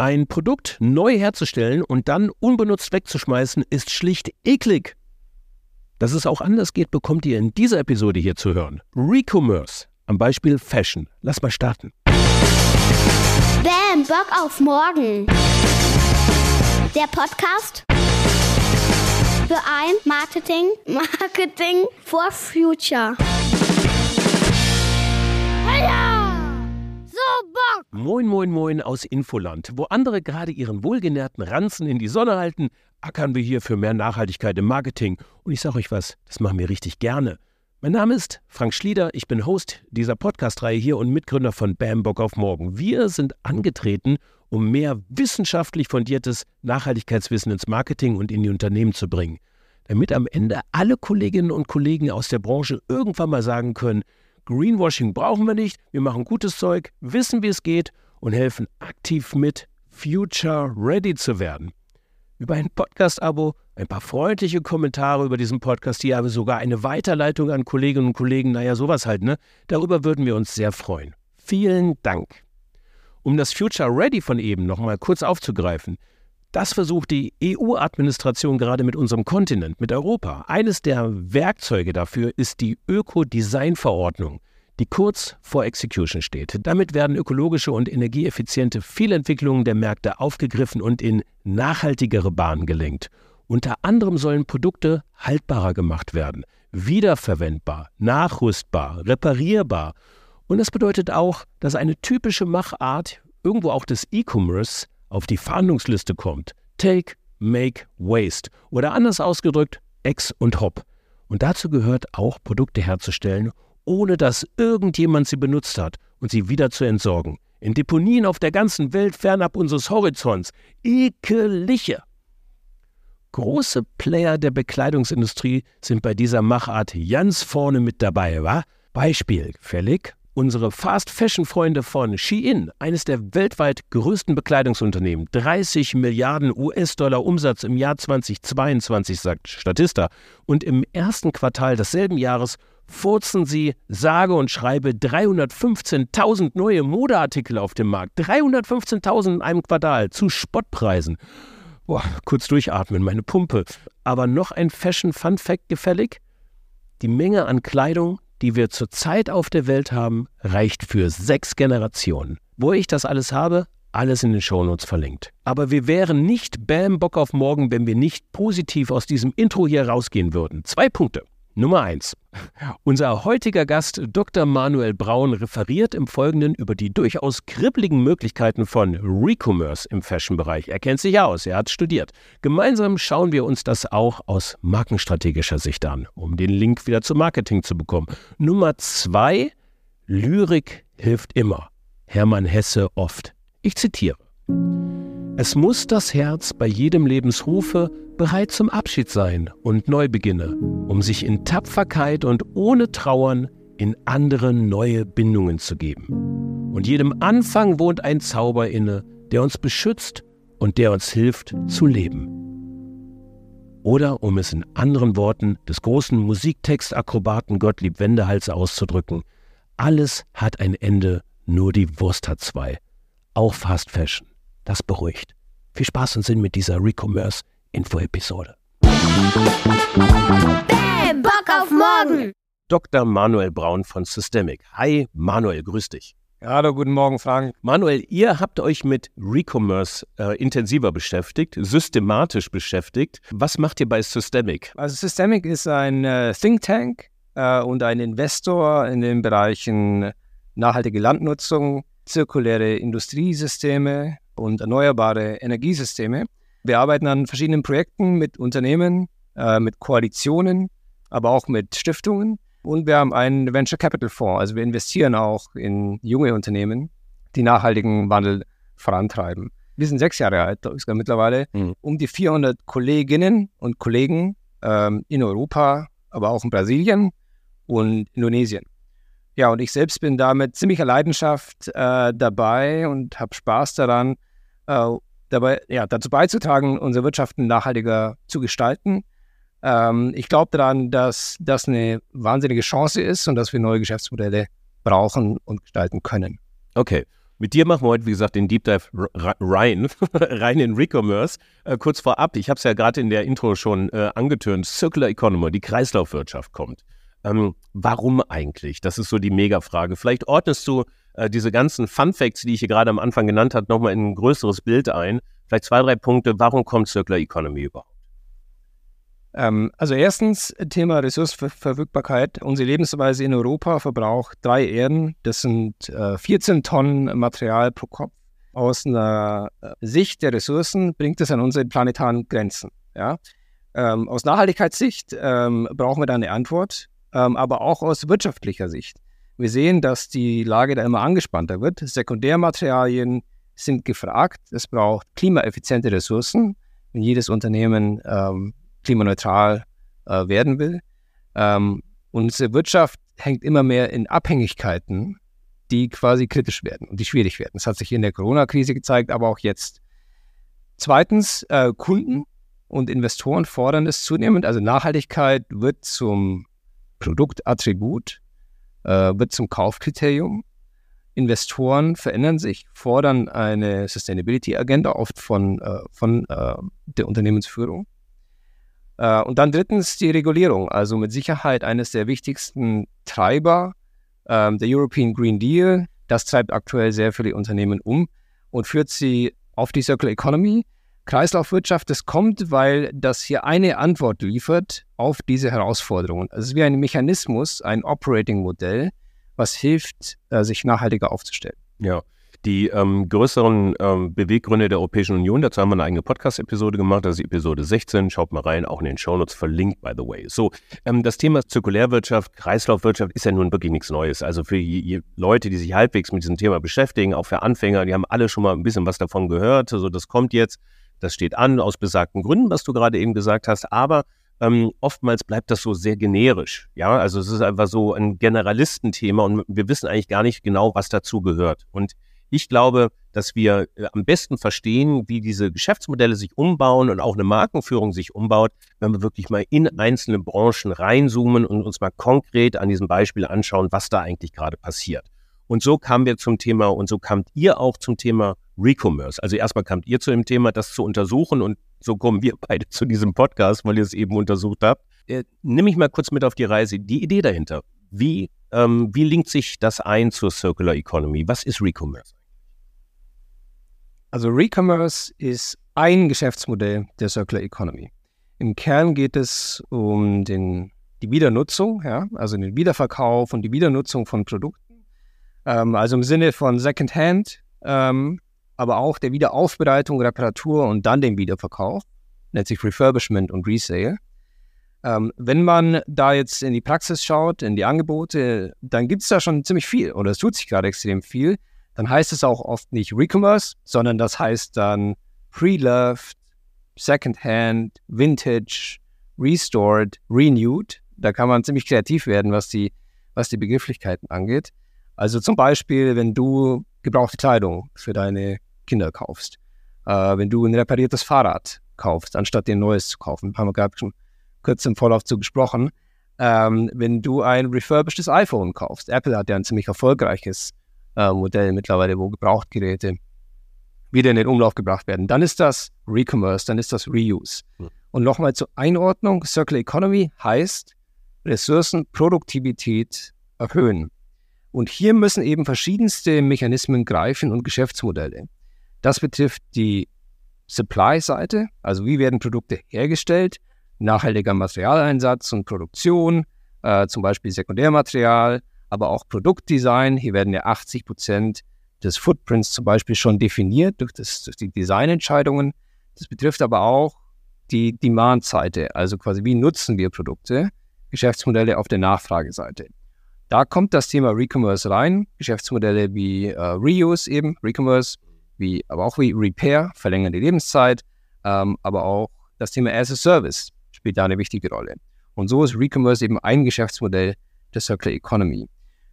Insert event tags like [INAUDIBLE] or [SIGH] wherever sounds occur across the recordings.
Ein Produkt neu herzustellen und dann unbenutzt wegzuschmeißen, ist schlicht eklig. Dass es auch anders geht, bekommt ihr in dieser Episode hier zu hören. Recommerce. Am Beispiel Fashion. Lass mal starten. Bam, Bock auf morgen. Der Podcast für ein Marketing, Marketing for Future. So Bock! Moin, moin, moin aus Infoland. Wo andere gerade ihren wohlgenährten Ranzen in die Sonne halten, ackern wir hier für mehr Nachhaltigkeit im Marketing. Und ich sage euch was, das machen wir richtig gerne. Mein Name ist Frank Schlieder, ich bin Host dieser Podcast-Reihe hier und Mitgründer von Bam Bock auf Morgen. Wir sind angetreten, um mehr wissenschaftlich fundiertes Nachhaltigkeitswissen ins Marketing und in die Unternehmen zu bringen. Damit am Ende alle Kolleginnen und Kollegen aus der Branche irgendwann mal sagen können, Greenwashing brauchen wir nicht, wir machen gutes Zeug, wissen, wie es geht und helfen aktiv mit, future ready zu werden über ein Podcast-Abo, ein paar freundliche Kommentare über diesen Podcast hier, aber sogar eine Weiterleitung an Kolleginnen und Kollegen, naja, sowas halt, ne? Darüber würden wir uns sehr freuen. Vielen Dank. Um das Future Ready von eben nochmal kurz aufzugreifen, das versucht die EU-Administration gerade mit unserem Kontinent, mit Europa. Eines der Werkzeuge dafür ist die Ökodesign-Verordnung die kurz vor Execution steht. Damit werden ökologische und energieeffiziente Fehlentwicklungen der Märkte aufgegriffen und in nachhaltigere Bahnen gelenkt. Unter anderem sollen Produkte haltbarer gemacht werden, wiederverwendbar, nachrüstbar, reparierbar. Und das bedeutet auch, dass eine typische Machart, irgendwo auch des E-Commerce, auf die Verhandlungsliste kommt. Take, Make, Waste. Oder anders ausgedrückt, Ex und Hop. Und dazu gehört auch, Produkte herzustellen ohne dass irgendjemand sie benutzt hat und sie wieder zu entsorgen. In Deponien auf der ganzen Welt fernab unseres Horizonts. Ekeliche! Große Player der Bekleidungsindustrie sind bei dieser Machart ganz vorne mit dabei, wa? Beispiel fällig unsere Fast-Fashion-Freunde von Shein, eines der weltweit größten Bekleidungsunternehmen. 30 Milliarden US-Dollar Umsatz im Jahr 2022, sagt Statista. Und im ersten Quartal desselben Jahres furzen sie sage und schreibe 315.000 neue Modeartikel auf dem Markt. 315.000 in einem Quartal zu Spottpreisen. Boah, kurz durchatmen, meine Pumpe. Aber noch ein Fashion-Fun-Fact gefällig? Die Menge an Kleidung, die wir zurzeit auf der Welt haben, reicht für sechs Generationen. Wo ich das alles habe, alles in den Shownotes verlinkt. Aber wir wären nicht Bam Bock auf morgen, wenn wir nicht positiv aus diesem Intro hier rausgehen würden. Zwei Punkte. Nummer 1. Unser heutiger Gast Dr. Manuel Braun referiert im Folgenden über die durchaus kribbligen Möglichkeiten von Recommerce im Fashion-Bereich. Er kennt sich aus, er hat studiert. Gemeinsam schauen wir uns das auch aus markenstrategischer Sicht an, um den Link wieder zum Marketing zu bekommen. Nummer 2. Lyrik hilft immer. Hermann Hesse oft. Ich zitiere. Es muss das Herz bei jedem Lebensrufe bereit zum Abschied sein und Neubeginne, um sich in Tapferkeit und ohne Trauern in andere neue Bindungen zu geben. Und jedem Anfang wohnt ein Zauber inne, der uns beschützt und der uns hilft zu leben. Oder um es in anderen Worten des großen Musiktextakrobaten Gottlieb Wendehals auszudrücken, alles hat ein Ende, nur die Wurst hat zwei. Auch Fast Fashion. Das beruhigt. Viel Spaß und Sinn mit dieser Recommerce-Info-Episode. Bam, Bock auf morgen. Dr. Manuel Braun von Systemic. Hi, Manuel, grüß dich. Hallo, guten Morgen, Frank. Manuel, ihr habt euch mit Recommerce äh, intensiver beschäftigt, systematisch beschäftigt. Was macht ihr bei Systemic? Also Systemic ist ein äh, Think Tank äh, und ein Investor in den Bereichen nachhaltige Landnutzung, zirkuläre Industriesysteme und erneuerbare Energiesysteme. Wir arbeiten an verschiedenen Projekten mit Unternehmen, äh, mit Koalitionen, aber auch mit Stiftungen. Und wir haben einen Venture Capital Fonds. Also wir investieren auch in junge Unternehmen, die nachhaltigen Wandel vorantreiben. Wir sind sechs Jahre alt mittlerweile. Mhm. Um die 400 Kolleginnen und Kollegen ähm, in Europa, aber auch in Brasilien und Indonesien. Ja, und ich selbst bin da mit ziemlicher Leidenschaft äh, dabei und habe Spaß daran, äh, dabei, ja, dazu beizutragen, unsere Wirtschaften nachhaltiger zu gestalten. Ähm, ich glaube daran, dass das eine wahnsinnige Chance ist und dass wir neue Geschäftsmodelle brauchen und gestalten können. Okay. Mit dir machen wir heute, wie gesagt, den Deep Dive rein, [LAUGHS] rein in Recommerce. Äh, kurz vorab, ich habe es ja gerade in der Intro schon äh, angetönt, Circular Economy, die Kreislaufwirtschaft kommt. Ähm, warum eigentlich? Das ist so die Megafrage. Vielleicht ordnest du äh, diese ganzen Fun Facts, die ich hier gerade am Anfang genannt habe, nochmal in ein größeres Bild ein. Vielleicht zwei, drei Punkte. Warum kommt Circular Economy überhaupt? Ähm, also erstens Thema Ressourcenverfügbarkeit. Unsere Lebensweise in Europa verbraucht drei Erden. Das sind äh, 14 Tonnen Material pro Kopf. Aus einer äh, Sicht der Ressourcen bringt es an unsere planetaren Grenzen. Ja? Ähm, aus Nachhaltigkeitssicht ähm, brauchen wir da eine Antwort, ähm, aber auch aus wirtschaftlicher Sicht. Wir sehen, dass die Lage da immer angespannter wird. Sekundärmaterialien sind gefragt. Es braucht klimaeffiziente Ressourcen. Wenn jedes Unternehmen ähm, klimaneutral äh, werden will. Ähm, unsere Wirtschaft hängt immer mehr in Abhängigkeiten, die quasi kritisch werden und die schwierig werden. Das hat sich in der Corona-Krise gezeigt, aber auch jetzt. Zweitens, äh, Kunden und Investoren fordern es zunehmend. Also Nachhaltigkeit wird zum Produktattribut, wird zum Kaufkriterium. Investoren verändern sich, fordern eine Sustainability-Agenda oft von, äh, von äh, der Unternehmensführung. Äh, und dann drittens die Regulierung, also mit Sicherheit eines der wichtigsten Treiber, ähm, der European Green Deal. Das treibt aktuell sehr viele Unternehmen um und führt sie auf die Circular Economy. Kreislaufwirtschaft, das kommt, weil das hier eine Antwort liefert auf diese Herausforderungen. Es ist wie ein Mechanismus, ein Operating-Modell, was hilft, äh, sich nachhaltiger aufzustellen. Ja, die ähm, größeren ähm, Beweggründe der Europäischen Union, dazu haben wir eine eigene Podcast-Episode gemacht, das ist Episode 16, schaut mal rein, auch in den Shownotes verlinkt, by the way. So, ähm, das Thema Zirkulärwirtschaft, Kreislaufwirtschaft ist ja nun wirklich nichts Neues. Also für je, je Leute, die sich halbwegs mit diesem Thema beschäftigen, auch für Anfänger, die haben alle schon mal ein bisschen was davon gehört. Also das kommt jetzt, das steht an, aus besagten Gründen, was du gerade eben gesagt hast, aber ähm, oftmals bleibt das so sehr generisch. Ja, also es ist einfach so ein Generalistenthema und wir wissen eigentlich gar nicht genau, was dazu gehört. Und ich glaube, dass wir äh, am besten verstehen, wie diese Geschäftsmodelle sich umbauen und auch eine Markenführung sich umbaut, wenn wir wirklich mal in einzelne Branchen reinzoomen und uns mal konkret an diesem Beispiel anschauen, was da eigentlich gerade passiert. Und so kamen wir zum Thema und so kamt ihr auch zum Thema Recommerce. Also erstmal kamt ihr zu dem Thema, das zu untersuchen und so kommen wir [LAUGHS] beide zu diesem Podcast, weil ihr es eben untersucht habt. Äh, nimm mich mal kurz mit auf die Reise. Die Idee dahinter. Wie, ähm, wie linkt sich das ein zur Circular Economy? Was ist Recommerce? Also Recommerce ist ein Geschäftsmodell der Circular Economy. Im Kern geht es um den, die Wiedernutzung, ja, also den Wiederverkauf und die Wiedernutzung von Produkten. Ähm, also im Sinne von Secondhand, ähm, aber auch der Wiederaufbereitung, Reparatur und dann dem Wiederverkauf. Nennt sich Refurbishment und Resale. Ähm, wenn man da jetzt in die Praxis schaut, in die Angebote, dann gibt es da schon ziemlich viel oder es tut sich gerade extrem viel dann heißt es auch oft nicht Recommerce, sondern das heißt dann Pre-Loved, Secondhand, Vintage, Restored, Renewed. Da kann man ziemlich kreativ werden, was die, was die Begrifflichkeiten angeht. Also zum Beispiel, wenn du gebrauchte Kleidung für deine Kinder kaufst, äh, wenn du ein repariertes Fahrrad kaufst, anstatt dir ein neues zu kaufen, haben wir gerade schon kurz im Vorlauf zu gesprochen, ähm, wenn du ein refurbishedes iPhone kaufst. Apple hat ja ein ziemlich erfolgreiches äh, Modell mittlerweile, wo Gebrauchtgeräte wieder in den Umlauf gebracht werden. Dann ist das Recommerce, dann ist das Reuse. Hm. Und nochmal zur Einordnung, Circular Economy heißt Ressourcenproduktivität erhöhen. Und hier müssen eben verschiedenste Mechanismen greifen und Geschäftsmodelle. Das betrifft die Supply-Seite, also wie werden Produkte hergestellt, nachhaltiger Materialeinsatz und Produktion, äh, zum Beispiel Sekundärmaterial, aber auch Produktdesign. Hier werden ja 80 Prozent des Footprints zum Beispiel schon definiert durch, das, durch die Designentscheidungen. Das betrifft aber auch die Demand-Seite, also quasi wie nutzen wir Produkte, Geschäftsmodelle auf der Nachfrageseite. Da kommt das Thema Recommerce rein, Geschäftsmodelle wie äh, Reuse eben, Recommerce, wie, aber auch wie Repair, verlängern die Lebenszeit, ähm, aber auch das Thema as a Service spielt da eine wichtige Rolle. Und so ist Recommerce eben ein Geschäftsmodell der Circular Economy.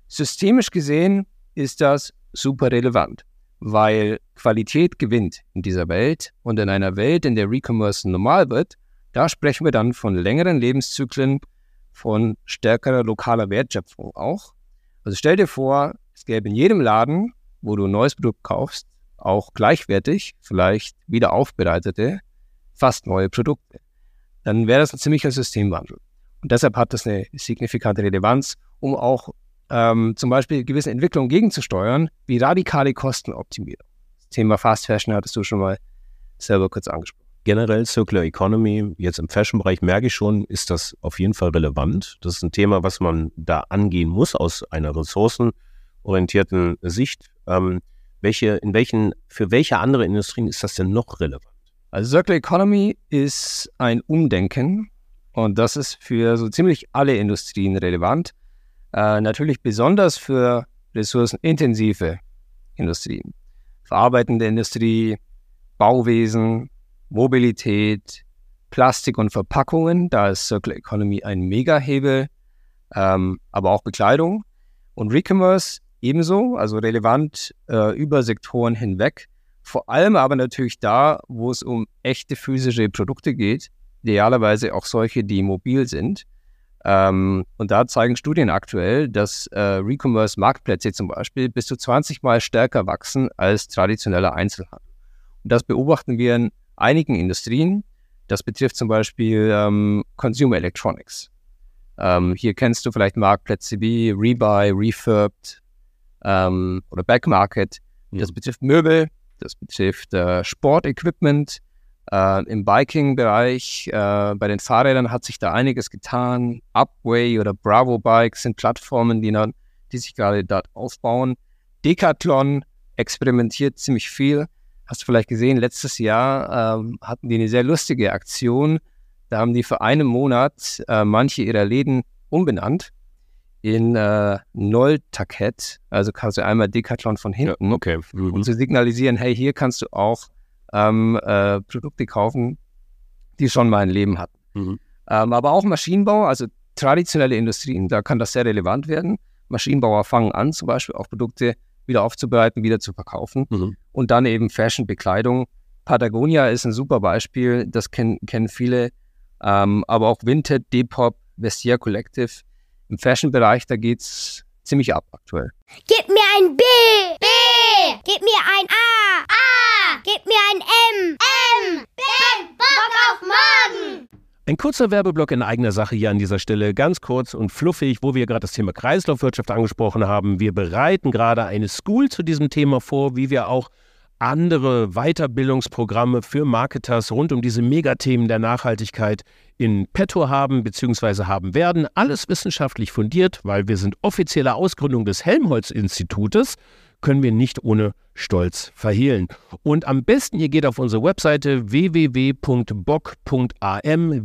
Systemisch gesehen ist das super relevant, weil Qualität gewinnt in dieser Welt und in einer Welt, in der Recommerce normal wird, da sprechen wir dann von längeren Lebenszyklen, von stärkerer lokaler Wertschöpfung auch. Also stell dir vor, es gäbe in jedem Laden wo du ein neues Produkt kaufst, auch gleichwertig, vielleicht wieder aufbereitete, fast neue Produkte. Dann wäre das ein ziemlicher Systemwandel. Und deshalb hat das eine signifikante Relevanz, um auch ähm, zum Beispiel gewissen Entwicklungen gegenzusteuern, wie radikale Kostenoptimierung. Das Thema Fast Fashion hattest du schon mal selber kurz angesprochen. Generell Circular Economy, jetzt im Fashion-Bereich merke ich schon, ist das auf jeden Fall relevant. Das ist ein Thema, was man da angehen muss aus einer ressourcenorientierten Sicht. Ähm, welche, in welchen, für welche andere Industrien ist das denn noch relevant? Also Circular Economy ist ein Umdenken und das ist für so ziemlich alle Industrien relevant. Äh, natürlich besonders für ressourcenintensive Industrien. Verarbeitende Industrie, Bauwesen, Mobilität, Plastik und Verpackungen. Da ist Circular Economy ein Megahebel, ähm, aber auch Bekleidung. Und Recommerce ebenso, also relevant äh, über Sektoren hinweg. Vor allem aber natürlich da, wo es um echte physische Produkte geht, idealerweise auch solche, die mobil sind. Ähm, und da zeigen Studien aktuell, dass äh, Recommerce-Marktplätze zum Beispiel bis zu 20 Mal stärker wachsen als traditioneller Einzelhandel. Und das beobachten wir in einigen Industrien. Das betrifft zum Beispiel ähm, Consumer Electronics. Ähm, hier kennst du vielleicht Marktplätze wie Rebuy, Refurbed ähm, oder Backmarket. Das betrifft Möbel, das betrifft äh, Sportequipment. Äh, Im Biking-Bereich, äh, bei den Fahrrädern hat sich da einiges getan. Upway oder Bravo Bikes sind Plattformen, die, die sich gerade dort aufbauen. Decathlon experimentiert ziemlich viel. Hast du vielleicht gesehen, letztes Jahr ähm, hatten die eine sehr lustige Aktion. Da haben die für einen Monat äh, manche ihrer Läden umbenannt in äh, Null-Takett. Also kannst du einmal Decathlon von hinten, ja, okay. Mhm. um zu signalisieren, hey, hier kannst du auch ähm, äh, Produkte kaufen, die schon mal ein Leben hatten. Mhm. Ähm, aber auch Maschinenbau, also traditionelle Industrien, da kann das sehr relevant werden. Maschinenbauer fangen an, zum Beispiel auch Produkte wieder aufzubereiten, wieder zu verkaufen. Mhm. Und dann eben Fashion, Bekleidung. Patagonia ist ein super Beispiel, das kennen, kennen viele. Ähm, aber auch Vinted, Depop, Vestia Collective. Im Fashion-Bereich, da geht es ziemlich ab aktuell. Gib mir ein B! B! Gib mir ein A! A! Gib mir ein M! M! Ben! Bock auf morgen! Ein kurzer Werbeblock in eigener Sache hier an dieser Stelle, ganz kurz und fluffig, wo wir gerade das Thema Kreislaufwirtschaft angesprochen haben. Wir bereiten gerade eine School zu diesem Thema vor, wie wir auch andere Weiterbildungsprogramme für Marketers rund um diese Megathemen der Nachhaltigkeit in petto haben bzw. haben werden. Alles wissenschaftlich fundiert, weil wir sind offizielle Ausgründung des Helmholtz-Institutes können wir nicht ohne Stolz verhehlen. Und am besten, ihr geht auf unsere Webseite www.bock.am,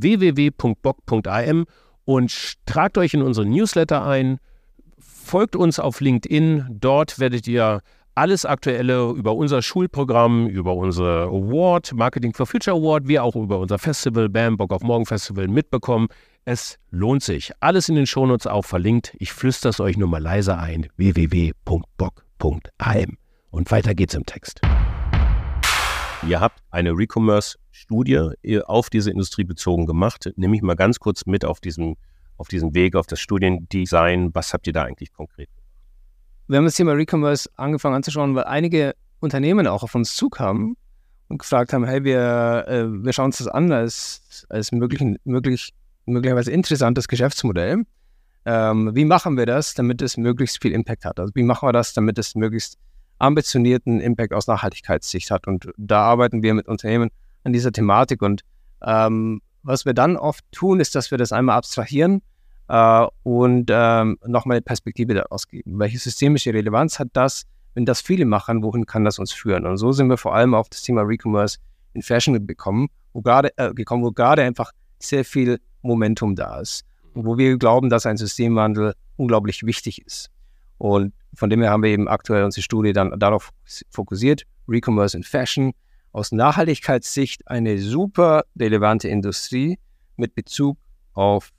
www.bock.am und tragt euch in unseren Newsletter ein, folgt uns auf LinkedIn, dort werdet ihr alles Aktuelle über unser Schulprogramm, über unser Award, Marketing for Future Award, wie auch über unser Festival, BAM, Bock auf Morgen Festival mitbekommen. Es lohnt sich. Alles in den Shownotes auch verlinkt. Ich flüstere es euch nur mal leise ein. www.bock.am www.recommerce.am. Und weiter geht's im Text. Ihr habt eine Recommerce-Studie auf diese Industrie bezogen gemacht. Nehme ich mal ganz kurz mit auf diesen, auf diesen Weg, auf das Studiendesign. Was habt ihr da eigentlich konkret gemacht? Wir haben das Thema Recommerce angefangen anzuschauen, weil einige Unternehmen auch auf uns zukamen und gefragt haben, hey, wir, äh, wir schauen uns das an als, als möglich, möglich, möglicherweise interessantes Geschäftsmodell ähm, wie machen wir das, damit es möglichst viel Impact hat? Also wie machen wir das, damit es möglichst ambitionierten Impact aus Nachhaltigkeitssicht hat? Und da arbeiten wir mit Unternehmen an dieser Thematik. Und ähm, was wir dann oft tun, ist, dass wir das einmal abstrahieren äh, und ähm, nochmal eine Perspektive daraus geben. Welche systemische Relevanz hat das? Wenn das viele machen, wohin kann das uns führen? Und so sind wir vor allem auf das Thema Recommerce in Fashion gekommen, wo gerade, äh, gekommen, wo gerade einfach sehr viel Momentum da ist wo wir glauben, dass ein Systemwandel unglaublich wichtig ist. Und von dem her haben wir eben aktuell unsere Studie dann darauf fokussiert, Recommerce in Fashion, aus Nachhaltigkeitssicht eine super relevante Industrie mit Bezug auf,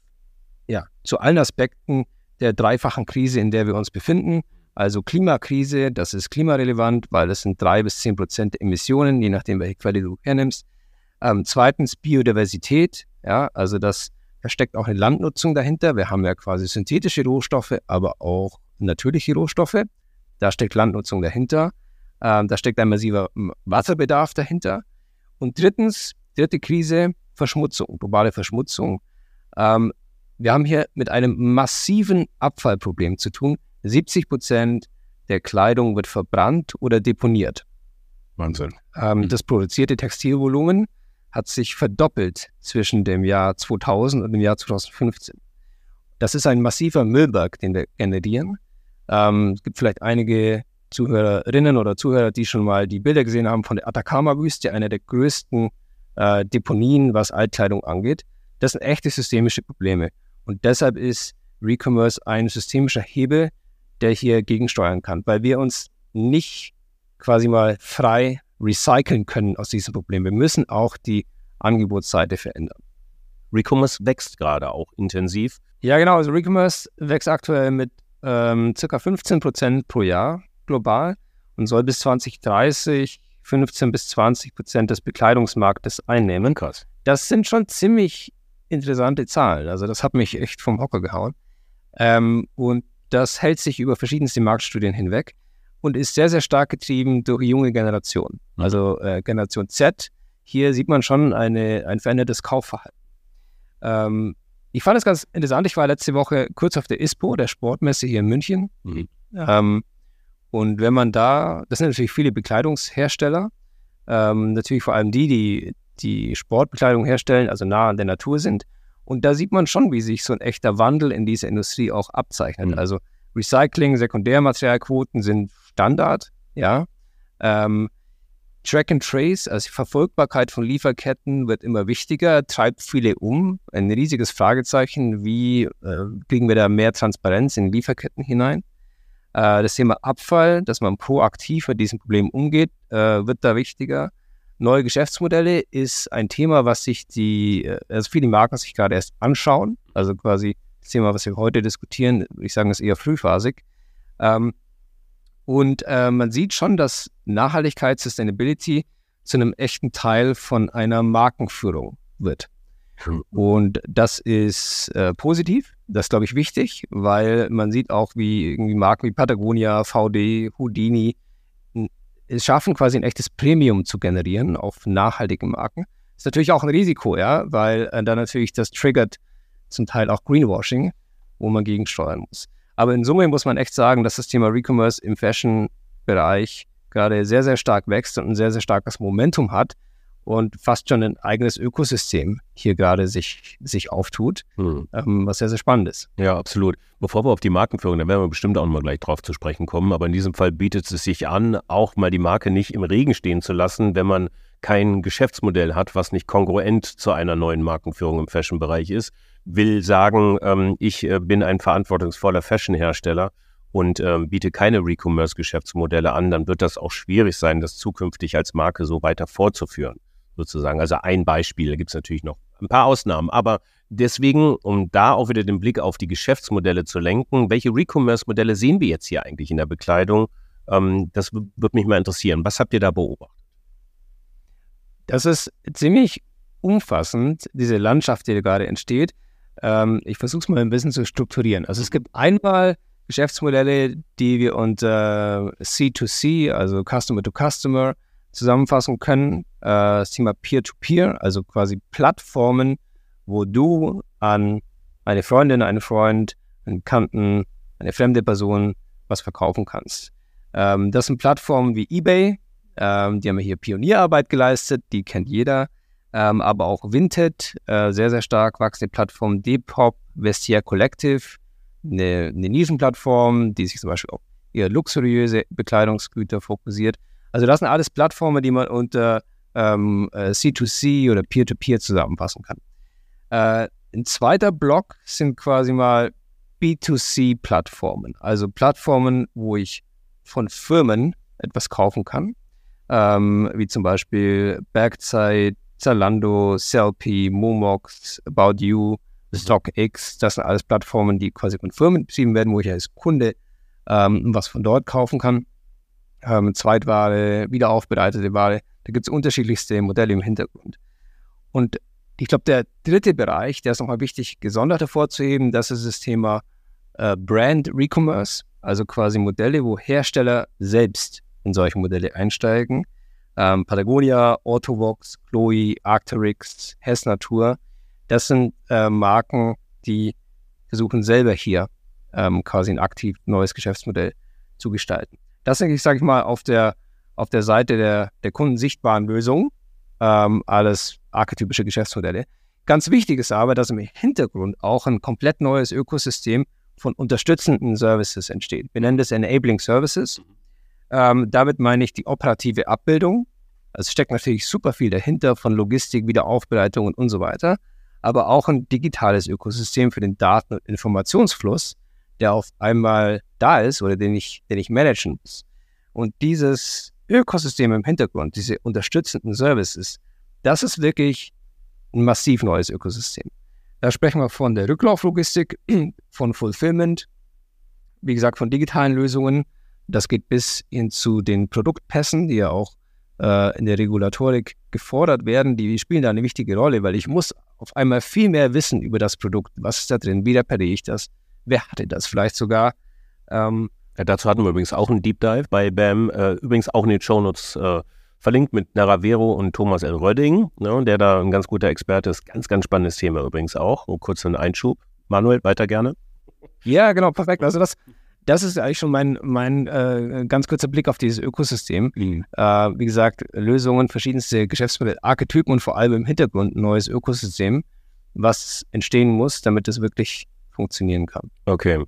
ja, zu allen Aspekten der dreifachen Krise, in der wir uns befinden. Also Klimakrise, das ist klimarelevant, weil das sind drei bis zehn Prozent Emissionen, je nachdem, welche Quelle du hernimmst. Ähm, zweitens Biodiversität, ja, also das da steckt auch eine Landnutzung dahinter. Wir haben ja quasi synthetische Rohstoffe, aber auch natürliche Rohstoffe. Da steckt Landnutzung dahinter. Ähm, da steckt ein massiver Wasserbedarf dahinter. Und drittens, dritte Krise, Verschmutzung, globale Verschmutzung. Ähm, wir haben hier mit einem massiven Abfallproblem zu tun. 70 Prozent der Kleidung wird verbrannt oder deponiert. Wahnsinn. Ähm, mhm. Das produzierte Textilvolumen hat sich verdoppelt zwischen dem Jahr 2000 und dem Jahr 2015. Das ist ein massiver Müllberg, den wir generieren. Ähm, es gibt vielleicht einige Zuhörerinnen oder Zuhörer, die schon mal die Bilder gesehen haben von der Atacama-Wüste, einer der größten äh, Deponien, was Altkleidung angeht. Das sind echte systemische Probleme. Und deshalb ist Recommerce ein systemischer Hebel, der hier gegensteuern kann, weil wir uns nicht quasi mal frei recyceln können aus diesem Problem. Wir müssen auch die Angebotsseite verändern. Recommerce wächst gerade auch intensiv. Ja, genau. Also Recommerce wächst aktuell mit ähm, circa 15 Prozent pro Jahr global und soll bis 2030 15 bis 20 Prozent des Bekleidungsmarktes einnehmen. Krass. Das sind schon ziemlich interessante Zahlen. Also das hat mich echt vom Hocker gehauen. Ähm, und das hält sich über verschiedenste Marktstudien hinweg und ist sehr, sehr stark getrieben durch junge Generationen. Also äh, Generation Z. Hier sieht man schon eine, ein verändertes Kaufverhalten. Ähm, ich fand es ganz interessant. Ich war letzte Woche kurz auf der ISPO, der Sportmesse hier in München. Mhm. Ähm, und wenn man da, das sind natürlich viele Bekleidungshersteller, ähm, natürlich vor allem die, die die Sportbekleidung herstellen, also nah an der Natur sind. Und da sieht man schon, wie sich so ein echter Wandel in dieser Industrie auch abzeichnet. Mhm. Also Recycling, Sekundärmaterialquoten sind Standard, ja. Ähm, Track and Trace, also die Verfolgbarkeit von Lieferketten wird immer wichtiger, treibt viele um. Ein riesiges Fragezeichen, wie äh, kriegen wir da mehr Transparenz in Lieferketten hinein? Äh, das Thema Abfall, dass man proaktiv mit diesem Problem umgeht, äh, wird da wichtiger. Neue Geschäftsmodelle ist ein Thema, was sich die, äh, also viele Marken sich gerade erst anschauen. Also quasi das Thema, was wir heute diskutieren, würde ich sagen, ist eher frühphasig. Ähm, und äh, man sieht schon, dass Nachhaltigkeit, Sustainability zu einem echten Teil von einer Markenführung wird. Hm. Und das ist äh, positiv, das ist, glaube ich, wichtig, weil man sieht auch, wie irgendwie Marken wie Patagonia, VD, Houdini es schaffen, quasi ein echtes Premium zu generieren auf nachhaltigen Marken. Ist natürlich auch ein Risiko, ja, weil äh, dann natürlich das triggert zum Teil auch Greenwashing, wo man gegensteuern muss. Aber in Summe muss man echt sagen, dass das Thema Recommerce im Fashion-Bereich gerade sehr, sehr stark wächst und ein sehr, sehr starkes Momentum hat und fast schon ein eigenes Ökosystem hier gerade sich, sich auftut, hm. ähm, was sehr, sehr spannend ist. Ja, absolut. Bevor wir auf die Markenführung, da werden wir bestimmt auch mal gleich drauf zu sprechen kommen, aber in diesem Fall bietet es sich an, auch mal die Marke nicht im Regen stehen zu lassen, wenn man kein Geschäftsmodell hat, was nicht kongruent zu einer neuen Markenführung im Fashion-Bereich ist, will sagen, ähm, ich äh, bin ein verantwortungsvoller Fashion-Hersteller und ähm, biete keine Recommerce-Geschäftsmodelle an, dann wird das auch schwierig sein, das zukünftig als Marke so weiter fortzuführen sozusagen. Also ein Beispiel, da gibt es natürlich noch ein paar Ausnahmen, aber deswegen, um da auch wieder den Blick auf die Geschäftsmodelle zu lenken, welche Recommerce-Modelle sehen wir jetzt hier eigentlich in der Bekleidung? Ähm, das würde mich mal interessieren. Was habt ihr da beobachtet? Das ist ziemlich umfassend, diese Landschaft, die da gerade entsteht. Ähm, ich versuche es mal ein bisschen zu strukturieren. Also es gibt einmal Geschäftsmodelle, die wir unter C2C, also Customer to Customer, zusammenfassen können. Äh, das Thema Peer-to-Peer, -Peer, also quasi Plattformen, wo du an eine Freundin, einen Freund, einen Bekannten, eine fremde Person was verkaufen kannst. Ähm, das sind Plattformen wie eBay, ähm, die haben hier Pionierarbeit geleistet, die kennt jeder, ähm, aber auch Vinted, äh, sehr, sehr stark wachsende Plattform, Depop, Vestia Collective, eine, eine Nischenplattform, die sich zum Beispiel auf eher luxuriöse Bekleidungsgüter fokussiert. Also das sind alles Plattformen, die man unter ähm, C2C äh, oder Peer-to-Peer -Peer zusammenfassen kann. Äh, ein zweiter Block sind quasi mal B2C-Plattformen, also Plattformen, wo ich von Firmen etwas kaufen kann, ähm, wie zum Beispiel Bergzeit, Zalando, Selfie, Momox, About You, mhm. StockX. Das sind alles Plattformen, die quasi von Firmen betrieben werden, wo ich als Kunde ähm, was von dort kaufen kann ähm, Zweitware, wiederaufbereitete Ware. Da gibt es unterschiedlichste Modelle im Hintergrund. Und ich glaube, der dritte Bereich, der ist nochmal wichtig, gesondert hervorzuheben, das ist das Thema äh, Brand Recommerce. also quasi Modelle, wo Hersteller selbst in solche Modelle einsteigen. Ähm, Patagonia, Autovox, Chloe, Arcteryx, Hess Natur, das sind äh, Marken, die versuchen selber hier ähm, quasi ein aktiv neues Geschäftsmodell zu gestalten. Das denke ich, sage ich mal, auf der, auf der Seite der, der kundensichtbaren Lösung, ähm, alles archetypische Geschäftsmodelle. Ganz wichtig ist aber, dass im Hintergrund auch ein komplett neues Ökosystem von unterstützenden Services entsteht. Wir nennen das Enabling Services. Ähm, damit meine ich die operative Abbildung. Es steckt natürlich super viel dahinter von Logistik, Wiederaufbereitung und, und so weiter, aber auch ein digitales Ökosystem für den Daten- und Informationsfluss, der auf einmal da ist oder den ich, den ich managen muss. Und dieses Ökosystem im Hintergrund, diese unterstützenden Services, das ist wirklich ein massiv neues Ökosystem. Da sprechen wir von der Rücklauflogistik, [CLEARS THROAT] von Fulfillment, wie gesagt, von digitalen Lösungen. Das geht bis hin zu den Produktpässen, die ja auch äh, in der Regulatorik gefordert werden. Die spielen da eine wichtige Rolle, weil ich muss auf einmal viel mehr wissen über das Produkt. Was ist da drin? Wie repariere ich das? Wer hatte das vielleicht sogar? Ähm, ja, dazu hatten wir übrigens auch einen Deep Dive bei BAM, äh, übrigens auch in den Shownotes äh, verlinkt mit Naravero und Thomas L. Rödding, ne, der da ein ganz guter Experte ist. Ganz, ganz spannendes Thema übrigens auch. Und kurz einen Einschub. Manuel, weiter gerne. Ja, genau, perfekt. Also das, das ist eigentlich schon mein, mein äh, ganz kurzer Blick auf dieses Ökosystem. Mhm. Äh, wie gesagt, Lösungen, verschiedenste Geschäftsmodelle, Archetypen und vor allem im Hintergrund ein neues Ökosystem, was entstehen muss, damit es wirklich funktionieren kann. Okay.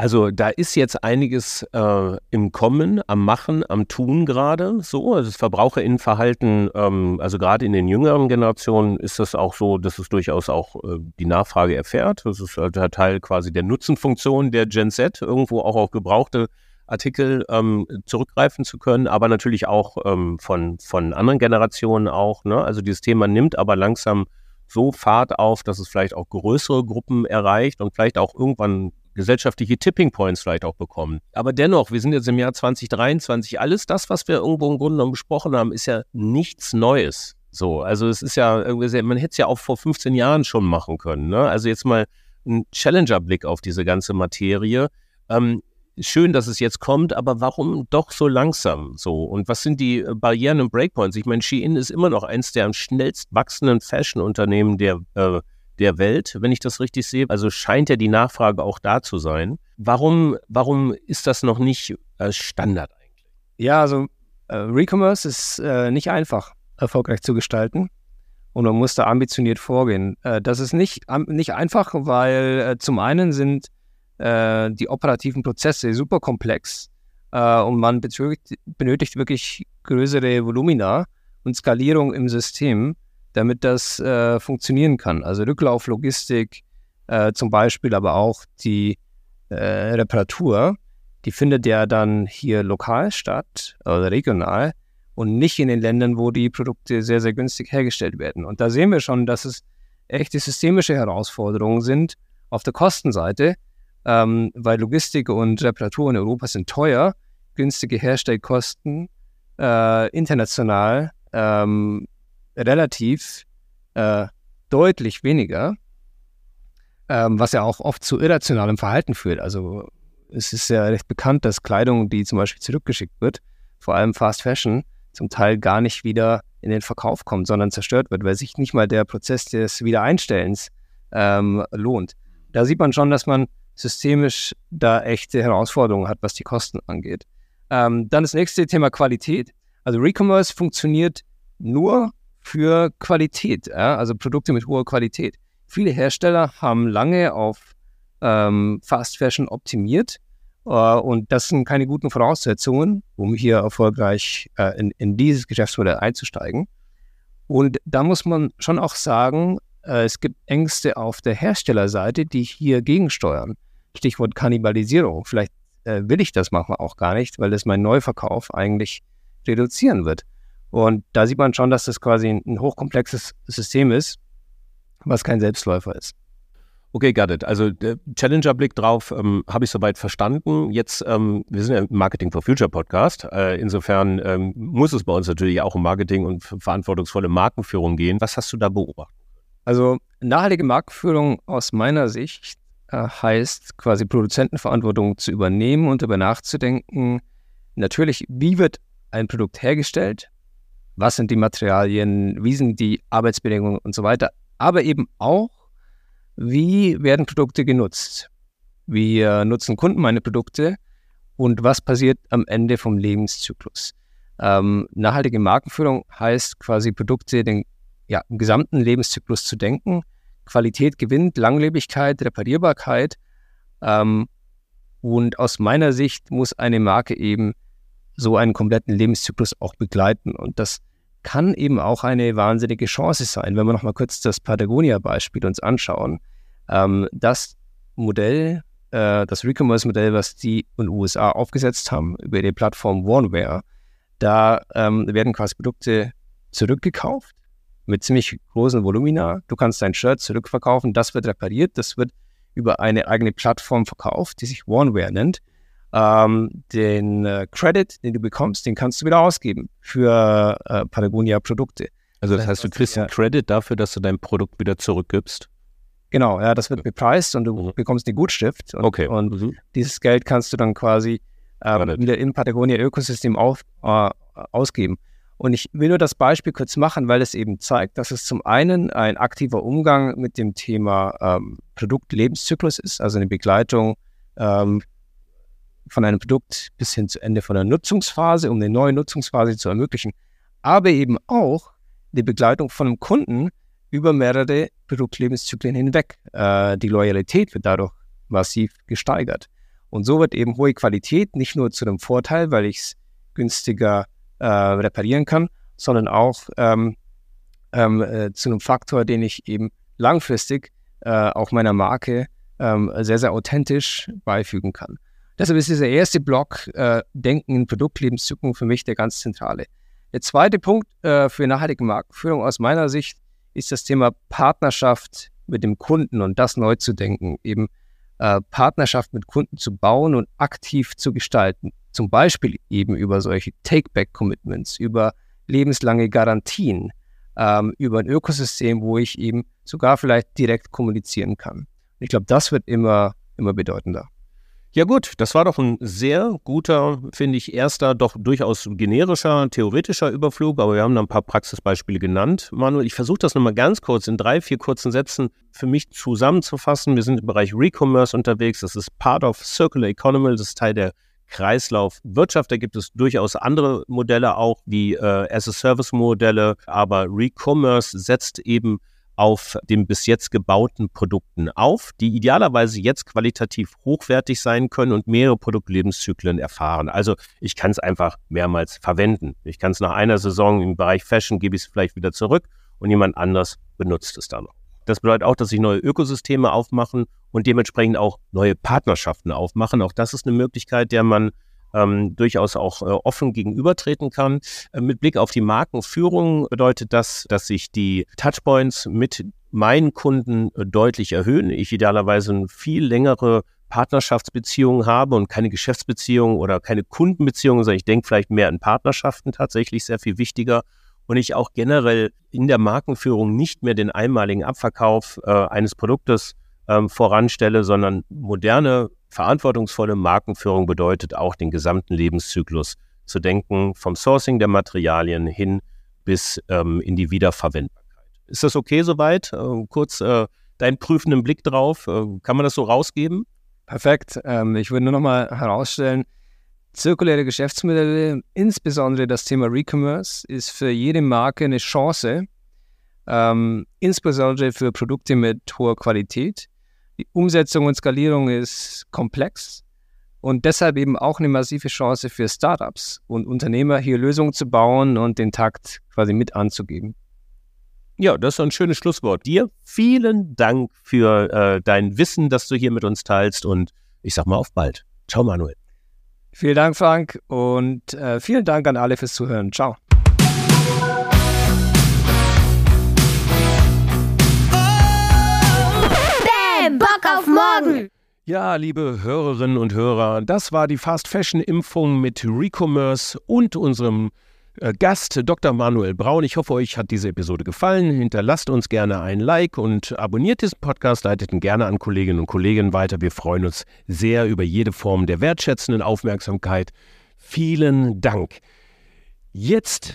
Also da ist jetzt einiges äh, im Kommen, am Machen, am Tun gerade so. Also das Verbraucherinnenverhalten, ähm, also gerade in den jüngeren Generationen ist das auch so, dass es durchaus auch äh, die Nachfrage erfährt. Das ist halt der Teil quasi der Nutzenfunktion der Gen Z, irgendwo auch auf gebrauchte Artikel ähm, zurückgreifen zu können, aber natürlich auch ähm, von, von anderen Generationen auch. Ne? Also dieses Thema nimmt aber langsam so Fahrt auf, dass es vielleicht auch größere Gruppen erreicht und vielleicht auch irgendwann gesellschaftliche Tipping Points vielleicht auch bekommen. Aber dennoch, wir sind jetzt im Jahr 2023. Alles das, was wir irgendwo im Grunde genommen besprochen haben, ist ja nichts Neues. So, also es ist ja, man hätte es ja auch vor 15 Jahren schon machen können. Ne? Also jetzt mal ein Challenger-Blick auf diese ganze Materie. Ähm, schön, dass es jetzt kommt, aber warum doch so langsam so? Und was sind die Barrieren und Breakpoints? Ich meine, Shein ist immer noch eins der am schnellst wachsenden Fashion-Unternehmen der äh, der Welt, wenn ich das richtig sehe. Also scheint ja die Nachfrage auch da zu sein. Warum, warum ist das noch nicht äh, Standard eigentlich? Ja, also äh, Recommerce ist äh, nicht einfach erfolgreich zu gestalten und man muss da ambitioniert vorgehen. Äh, das ist nicht, nicht einfach, weil äh, zum einen sind äh, die operativen Prozesse super komplex und man benötigt, benötigt wirklich größere Volumina und Skalierung im System damit das äh, funktionieren kann. Also Rücklauflogistik äh, zum Beispiel, aber auch die äh, Reparatur, die findet ja dann hier lokal statt oder regional und nicht in den Ländern, wo die Produkte sehr, sehr günstig hergestellt werden. Und da sehen wir schon, dass es echte systemische Herausforderungen sind auf der Kostenseite, ähm, weil Logistik und Reparatur in Europa sind teuer, günstige Herstellkosten, äh, international ähm, relativ äh, deutlich weniger, ähm, was ja auch oft zu irrationalem Verhalten führt. Also es ist ja recht bekannt, dass Kleidung, die zum Beispiel zurückgeschickt wird, vor allem Fast Fashion, zum Teil gar nicht wieder in den Verkauf kommt, sondern zerstört wird, weil sich nicht mal der Prozess des Wiedereinstellens ähm, lohnt. Da sieht man schon, dass man systemisch da echte Herausforderungen hat, was die Kosten angeht. Ähm, dann das nächste Thema Qualität. Also Recommerce funktioniert nur, für Qualität, ja? also Produkte mit hoher Qualität. Viele Hersteller haben lange auf ähm, Fast Fashion optimiert äh, und das sind keine guten Voraussetzungen, um hier erfolgreich äh, in, in, dieses Geschäftsmodell einzusteigen. Und da muss man schon auch sagen, äh, es gibt Ängste auf der Herstellerseite, die hier gegensteuern. Stichwort Kannibalisierung. Vielleicht äh, will ich das manchmal auch gar nicht, weil das mein Neuverkauf eigentlich reduzieren wird. Und da sieht man schon, dass das quasi ein hochkomplexes System ist, was kein Selbstläufer ist. Okay, got it. Also Challenger-Blick drauf ähm, habe ich soweit verstanden. Jetzt, ähm, wir sind ja im Marketing for Future Podcast. Äh, insofern ähm, muss es bei uns natürlich auch um Marketing und verantwortungsvolle Markenführung gehen. Was hast du da beobachtet? Also nachhaltige Markenführung aus meiner Sicht äh, heißt quasi Produzentenverantwortung zu übernehmen und darüber nachzudenken, natürlich, wie wird ein Produkt hergestellt, was sind die Materialien, wie sind die Arbeitsbedingungen und so weiter, aber eben auch, wie werden Produkte genutzt, wie nutzen Kunden meine Produkte und was passiert am Ende vom Lebenszyklus. Ähm, nachhaltige Markenführung heißt quasi Produkte den ja, im gesamten Lebenszyklus zu denken. Qualität gewinnt, Langlebigkeit, Reparierbarkeit. Ähm, und aus meiner Sicht muss eine Marke eben so einen kompletten Lebenszyklus auch begleiten. Und das kann eben auch eine wahnsinnige Chance sein. Wenn wir nochmal kurz das Patagonia-Beispiel uns anschauen, ähm, das Modell, äh, das Recommerce-Modell, was die in den USA aufgesetzt haben über die Plattform OneWare, da ähm, werden quasi Produkte zurückgekauft mit ziemlich großen Volumina. Du kannst dein Shirt zurückverkaufen, das wird repariert, das wird über eine eigene Plattform verkauft, die sich OneWare nennt. Ähm, den äh, Credit, den du bekommst, den kannst du wieder ausgeben für äh, Patagonia-Produkte. Also das heißt, du kriegst einen Credit dafür, dass du dein Produkt wieder zurückgibst? Genau, ja, das wird bepreist und du mhm. bekommst eine Gutschrift. Und, okay. Und mhm. dieses Geld kannst du dann quasi ähm, wieder im Patagonia-Ökosystem äh, ausgeben. Und ich will nur das Beispiel kurz machen, weil es eben zeigt, dass es zum einen ein aktiver Umgang mit dem Thema ähm, Produktlebenszyklus ist, also eine Begleitung ähm, von einem Produkt bis hin zu Ende von der Nutzungsphase, um eine neue Nutzungsphase zu ermöglichen, aber eben auch die Begleitung von einem Kunden über mehrere Produktlebenszyklen hinweg. Äh, die Loyalität wird dadurch massiv gesteigert. Und so wird eben hohe Qualität nicht nur zu einem Vorteil, weil ich es günstiger äh, reparieren kann, sondern auch ähm, ähm, äh, zu einem Faktor, den ich eben langfristig äh, auch meiner Marke ähm, sehr, sehr authentisch beifügen kann. Deshalb ist dieser erste Block äh, Denken in Produktlebenszyklen für mich der ganz zentrale. Der zweite Punkt äh, für nachhaltige Markenführung aus meiner Sicht ist das Thema Partnerschaft mit dem Kunden und das neu zu denken, eben äh, Partnerschaft mit Kunden zu bauen und aktiv zu gestalten. Zum Beispiel eben über solche Take-Back-Commitments, über lebenslange Garantien, ähm, über ein Ökosystem, wo ich eben sogar vielleicht direkt kommunizieren kann. Ich glaube, das wird immer, immer bedeutender. Ja gut, das war doch ein sehr guter, finde ich, erster, doch durchaus generischer, theoretischer Überflug, aber wir haben da ein paar Praxisbeispiele genannt. Manuel, ich versuche das nochmal ganz kurz in drei, vier kurzen Sätzen für mich zusammenzufassen. Wir sind im Bereich Recommerce unterwegs, das ist Part of Circular Economy, das ist Teil der Kreislaufwirtschaft. Da gibt es durchaus andere Modelle auch, wie äh, As-a-Service-Modelle, aber Recommerce setzt eben auf den bis jetzt gebauten Produkten auf, die idealerweise jetzt qualitativ hochwertig sein können und mehrere Produktlebenszyklen erfahren. Also ich kann es einfach mehrmals verwenden. Ich kann es nach einer Saison im Bereich Fashion gebe ich es vielleicht wieder zurück und jemand anders benutzt es dann noch. Das bedeutet auch, dass sich neue Ökosysteme aufmachen und dementsprechend auch neue Partnerschaften aufmachen. Auch das ist eine Möglichkeit, der man ähm, durchaus auch äh, offen gegenübertreten kann. Äh, mit Blick auf die Markenführung bedeutet das, dass sich die Touchpoints mit meinen Kunden äh, deutlich erhöhen. Ich idealerweise eine viel längere Partnerschaftsbeziehungen habe und keine Geschäftsbeziehungen oder keine Kundenbeziehungen, sondern ich denke vielleicht mehr an Partnerschaften tatsächlich sehr viel wichtiger und ich auch generell in der Markenführung nicht mehr den einmaligen Abverkauf äh, eines Produktes ähm, voranstelle, sondern moderne Verantwortungsvolle Markenführung bedeutet auch den gesamten Lebenszyklus zu denken, vom Sourcing der Materialien hin bis ähm, in die Wiederverwendbarkeit. Ist das okay soweit? Äh, kurz äh, deinen prüfenden Blick drauf. Äh, kann man das so rausgeben? Perfekt. Ähm, ich würde nur noch mal herausstellen, zirkuläre Geschäftsmodelle, insbesondere das Thema Recommerce, ist für jede Marke eine Chance, ähm, insbesondere für Produkte mit hoher Qualität die Umsetzung und Skalierung ist komplex und deshalb eben auch eine massive Chance für Startups und Unternehmer, hier Lösungen zu bauen und den Takt quasi mit anzugeben. Ja, das ist ein schönes Schlusswort. Dir vielen Dank für äh, dein Wissen, das du hier mit uns teilst und ich sag mal auf bald. Ciao, Manuel. Vielen Dank, Frank, und äh, vielen Dank an alle fürs Zuhören. Ciao. Bock auf morgen. Ja, liebe Hörerinnen und Hörer, das war die Fast Fashion Impfung mit Recommerce und unserem äh, Gast Dr. Manuel Braun. Ich hoffe, euch hat diese Episode gefallen. Hinterlasst uns gerne ein Like und abonniert diesen Podcast, leitet ihn gerne an Kolleginnen und Kollegen weiter. Wir freuen uns sehr über jede Form der wertschätzenden Aufmerksamkeit. Vielen Dank. Jetzt,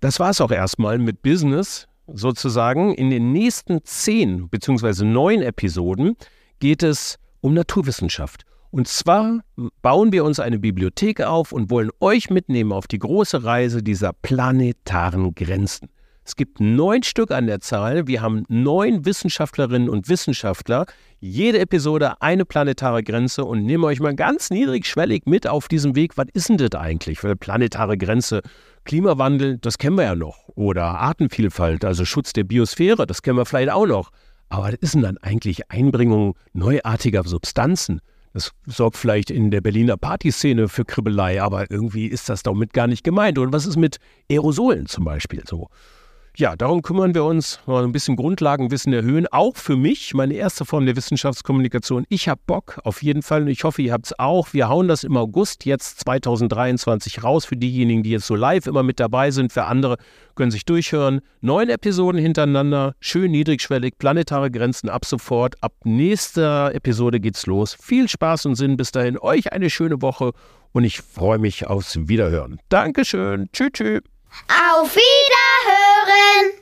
das war es auch erstmal mit Business sozusagen. In den nächsten zehn bzw. neun Episoden geht es um Naturwissenschaft. Und zwar bauen wir uns eine Bibliothek auf und wollen euch mitnehmen auf die große Reise dieser planetaren Grenzen. Es gibt neun Stück an der Zahl. Wir haben neun Wissenschaftlerinnen und Wissenschaftler. Jede Episode eine planetare Grenze und nehmen euch mal ganz niedrigschwellig mit auf diesem Weg. Was ist denn das eigentlich? Weil planetare Grenze, Klimawandel, das kennen wir ja noch. Oder Artenvielfalt, also Schutz der Biosphäre, das kennen wir vielleicht auch noch. Aber was ist denn dann eigentlich Einbringung neuartiger Substanzen? Das sorgt vielleicht in der Berliner Partyszene für Kribbelei, aber irgendwie ist das damit gar nicht gemeint. Und was ist mit Aerosolen zum Beispiel so? Ja, darum kümmern wir uns, mal ein bisschen Grundlagenwissen erhöhen. Auch für mich, meine erste Form der Wissenschaftskommunikation. Ich habe Bock, auf jeden Fall. Und ich hoffe, ihr habt es auch. Wir hauen das im August jetzt 2023 raus. Für diejenigen, die jetzt so live immer mit dabei sind. Für andere können sich durchhören. Neun Episoden hintereinander. Schön niedrigschwellig. Planetare Grenzen ab sofort. Ab nächster Episode geht's los. Viel Spaß und Sinn. Bis dahin. Euch eine schöne Woche. Und ich freue mich aufs Wiederhören. Dankeschön. Tschüss, tschüss. Auf Wiederhören!